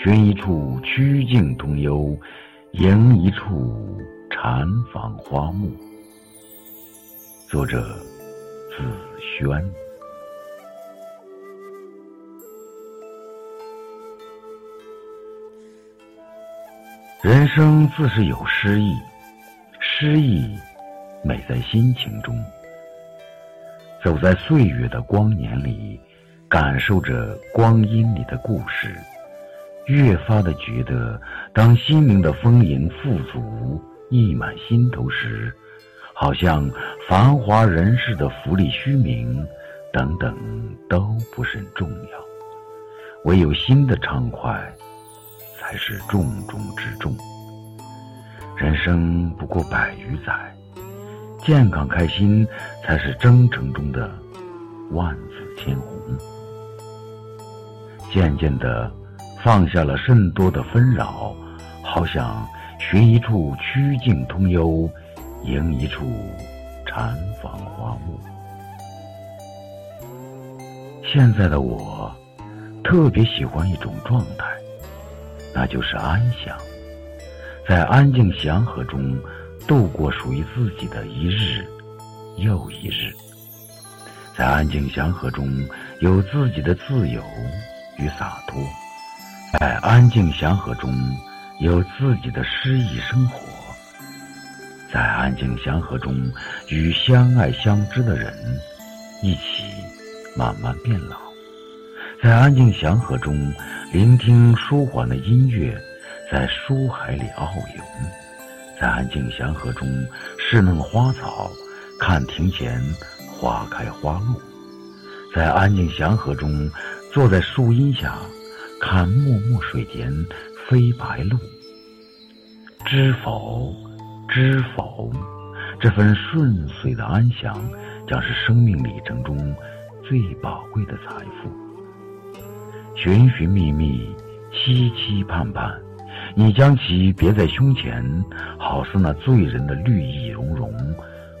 寻一处曲径通幽，迎一处禅房花木。作者：子轩。人生自是有诗意，诗意美在心情中。走在岁月的光年里，感受着光阴里的故事，越发的觉得，当心灵的丰盈富足溢满心头时，好像繁华人世的福利虚名等等都不甚重要，唯有心的畅快。才是重中之重。人生不过百余载，健康开心才是征程中的万紫千红。渐渐的，放下了甚多的纷扰，好想寻一处曲径通幽，迎一处禅房花木。现在的我，特别喜欢一种状态。那就是安详，在安静祥和中度过属于自己的一日又一日，在安静祥和中有自己的自由与洒脱，在安静祥和中有自己的诗意生活，在安静祥和中与相爱相知的人一起慢慢变老，在安静祥和中。聆听舒缓的音乐，在书海里遨游，在安静祥和中侍弄花草，看庭前花开花落，在安静祥和中坐在树荫下，看脉脉水间飞白鹭。知否，知否，这份顺遂的安详，将是生命里程中最宝贵的财富。寻寻觅觅，期期盼盼，你将其别在胸前，好似那醉人的绿意融融，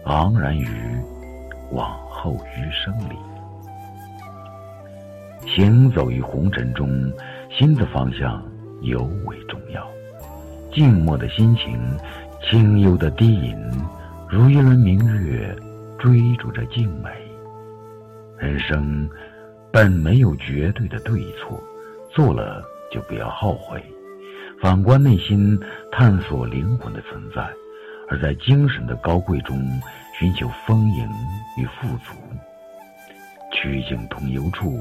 昂然于往后余生里。行走于红尘中，心的方向尤为重要。静默的心情，清幽的低吟，如一轮明月，追逐着静美。人生。本没有绝对的对错，做了就不要后悔。反观内心，探索灵魂的存在，而在精神的高贵中寻求丰盈与富足。曲径通幽处，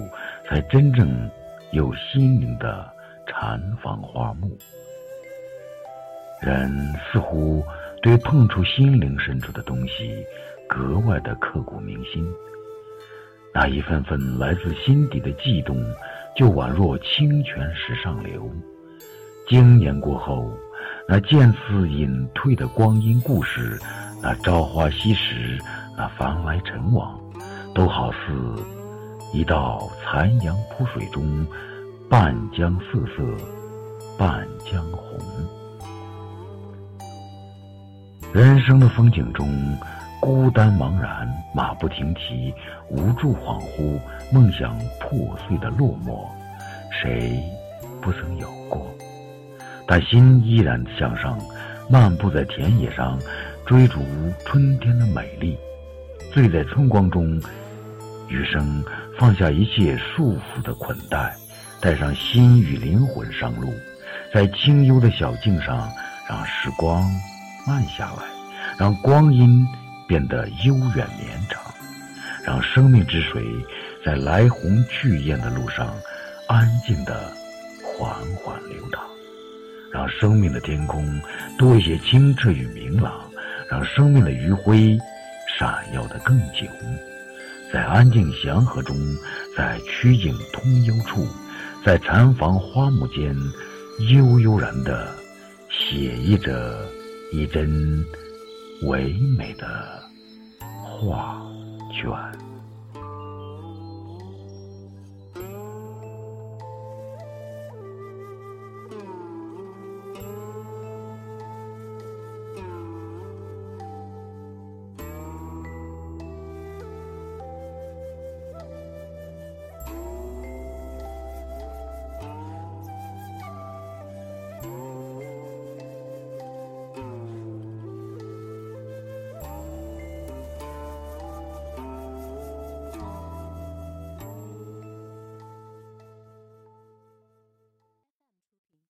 才真正有心灵的禅房花木。人似乎对碰触心灵深处的东西，格外的刻骨铭心。那一份份来自心底的悸动，就宛若清泉石上流。经年过后，那渐次隐退的光阴故事，那朝花夕拾，那繁来尘往，都好似一道残阳铺水中，半江瑟瑟，半江红。人生的风景中。孤单茫然，马不停蹄，无助恍惚，梦想破碎的落寞，谁不曾有过？但心依然向上，漫步在田野上，追逐春天的美丽，醉在春光中。余生放下一切束缚的捆带，带上心与灵魂上路，在清幽的小径上，让时光慢下来，让光阴。变得悠远绵长，让生命之水在来鸿去雁的路上安静的缓缓流淌，让生命的天空多一些清澈与明朗，让生命的余晖闪耀的更久。在安静祥和中，在曲径通幽处，在禅房花木间，悠悠然地写意着一帧唯美的。画卷。